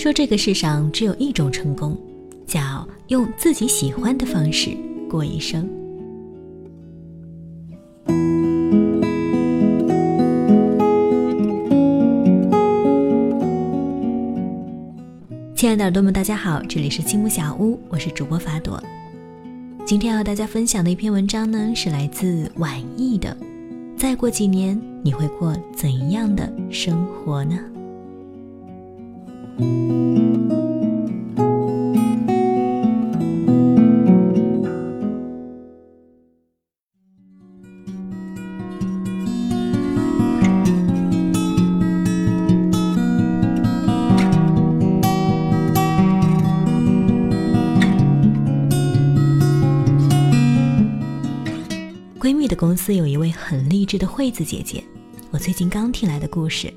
说这个世上只有一种成功，叫用自己喜欢的方式过一生。亲爱的耳朵们，大家好，这里是积木小屋，我是主播法朵。今天要和大家分享的一篇文章呢，是来自晚意的。再过几年，你会过怎样的生活呢？闺蜜的公司有一位很励志的惠子姐姐，我最近刚听来的故事。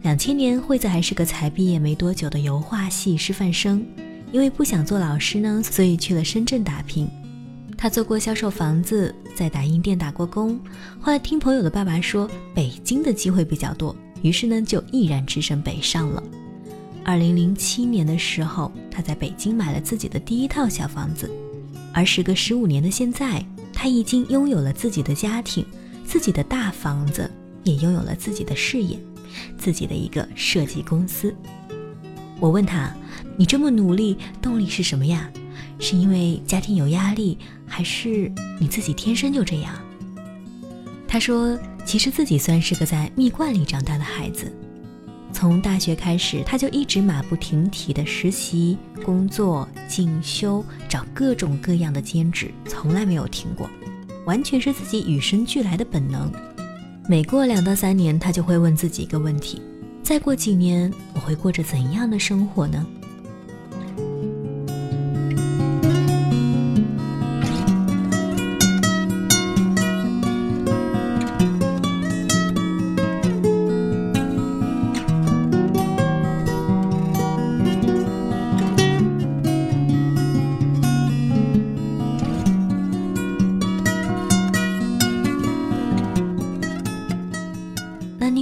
两千年，惠子还是个才毕业没多久的油画系师范生，因为不想做老师呢，所以去了深圳打拼。她做过销售房子，在打印店打过工。后来听朋友的爸爸说北京的机会比较多，于是呢就毅然只身北上了。二零零七年的时候，她在北京买了自己的第一套小房子，而时隔十五年的现在，他已经拥有了自己的家庭，自己的大房子，也拥有了自己的事业。自己的一个设计公司，我问他：“你这么努力，动力是什么呀？是因为家庭有压力，还是你自己天生就这样？”他说：“其实自己算是个在蜜罐里长大的孩子，从大学开始，他就一直马不停蹄的实习、工作、进修，找各种各样的兼职，从来没有停过，完全是自己与生俱来的本能。”每过两到三年，他就会问自己一个问题：再过几年，我会过着怎样的生活呢？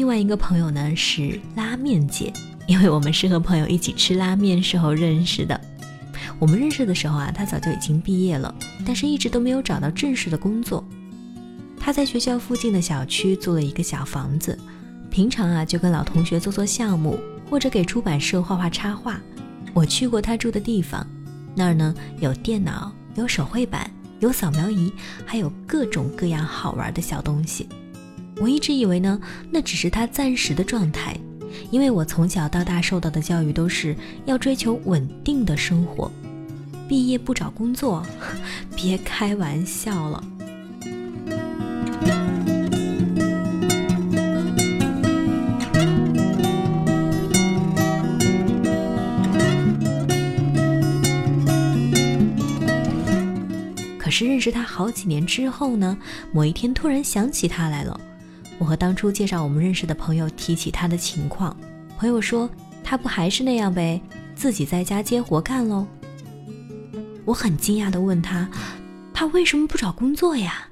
另外一个朋友呢是拉面姐，因为我们是和朋友一起吃拉面时候认识的。我们认识的时候啊，她早就已经毕业了，但是一直都没有找到正式的工作。他在学校附近的小区租了一个小房子，平常啊就跟老同学做做项目，或者给出版社画画插画。我去过他住的地方，那儿呢有电脑，有手绘板，有扫描仪，还有各种各样好玩的小东西。我一直以为呢，那只是他暂时的状态，因为我从小到大受到的教育都是要追求稳定的生活，毕业不找工作，别开玩笑了。可是认识他好几年之后呢，某一天突然想起他来了。我和当初介绍我们认识的朋友提起他的情况，朋友说他不还是那样呗，自己在家接活干喽。我很惊讶地问他，他为什么不找工作呀？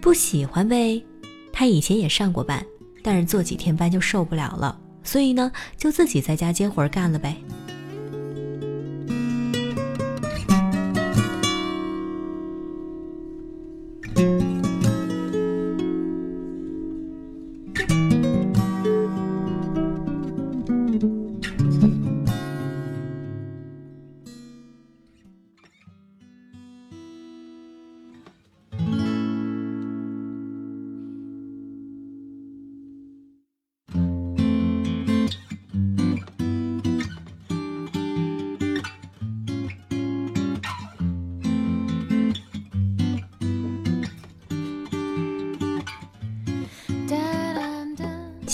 不喜欢呗。他以前也上过班，但是做几天班就受不了了，所以呢，就自己在家接活干了呗。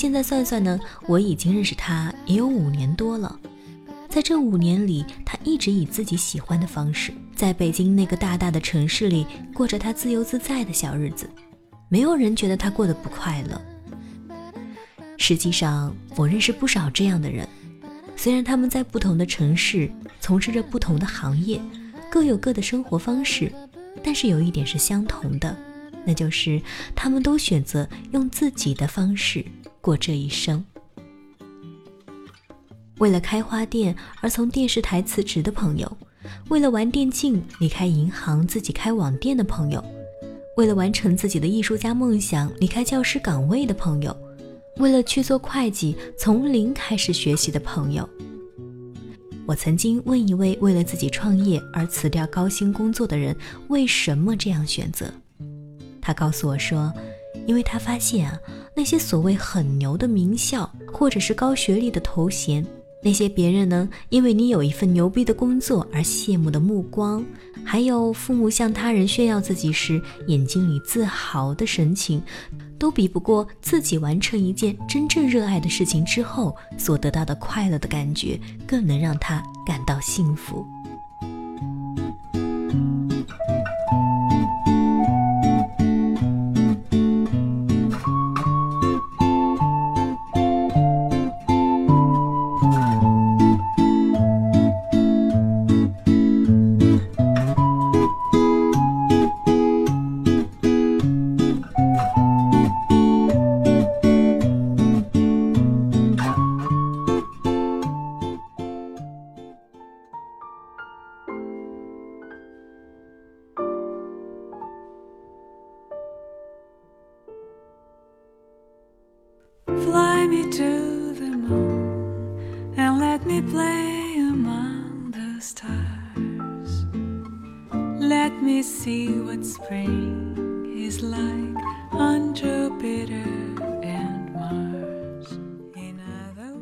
现在算算呢，我已经认识他也有五年多了。在这五年里，他一直以自己喜欢的方式，在北京那个大大的城市里过着他自由自在的小日子。没有人觉得他过得不快乐。实际上，我认识不少这样的人，虽然他们在不同的城市从事着不同的行业，各有各的生活方式，但是有一点是相同的，那就是他们都选择用自己的方式。过这一生，为了开花店而从电视台辞职的朋友，为了玩电竞离开银行自己开网店的朋友，为了完成自己的艺术家梦想离开教师岗位的朋友，为了去做会计从零开始学习的朋友。我曾经问一位为了自己创业而辞掉高薪工作的人，为什么这样选择？他告诉我说，因为他发现啊，那些所谓很牛的名校或者是高学历的头衔。那些别人呢，因为你有一份牛逼的工作而羡慕的目光，还有父母向他人炫耀自己时眼睛里自豪的神情，都比不过自己完成一件真正热爱的事情之后所得到的快乐的感觉，更能让他感到幸福。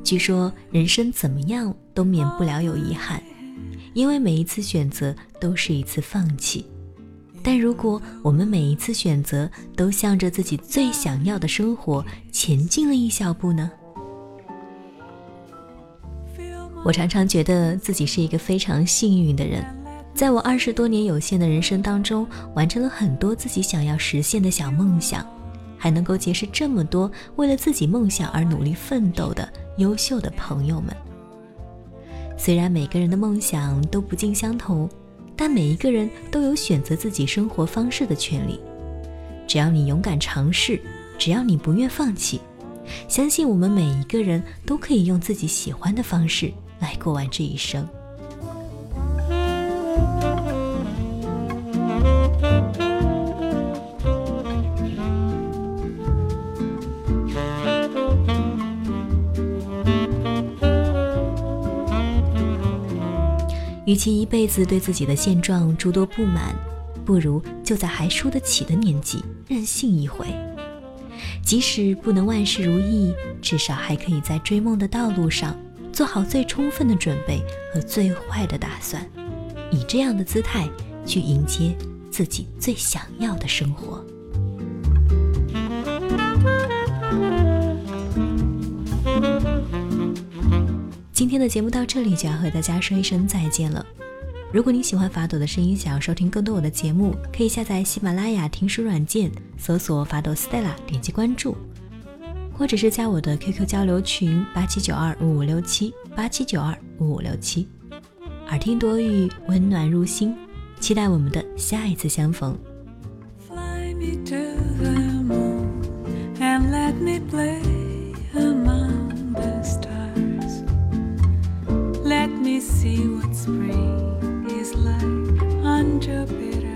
据说人生怎么样都免不了有遗憾，因为每一次选择都是一次放弃。但如果我们每一次选择都向着自己最想要的生活前进了一小步呢？我常常觉得自己是一个非常幸运的人，在我二十多年有限的人生当中，完成了很多自己想要实现的小梦想，还能够结识这么多为了自己梦想而努力奋斗的。优秀的朋友们，虽然每个人的梦想都不尽相同，但每一个人都有选择自己生活方式的权利。只要你勇敢尝试，只要你不愿放弃，相信我们每一个人都可以用自己喜欢的方式来过完这一生。与其一辈子对自己的现状诸多不满，不如就在还输得起的年纪任性一回。即使不能万事如意，至少还可以在追梦的道路上做好最充分的准备和最坏的打算，以这样的姿态去迎接自己最想要的生活。今天的节目到这里就要和大家说一声再见了。如果你喜欢法朵的声音，想要收听更多我的节目，可以下载喜马拉雅听书软件，搜索法朵 Stella，点击关注，或者是加我的 QQ 交流群八七九二五五六七八七九二五五六七。耳听多语，温暖入心，期待我们的下一次相逢。Fly me to the moon and let me play spring is like on Jupiter.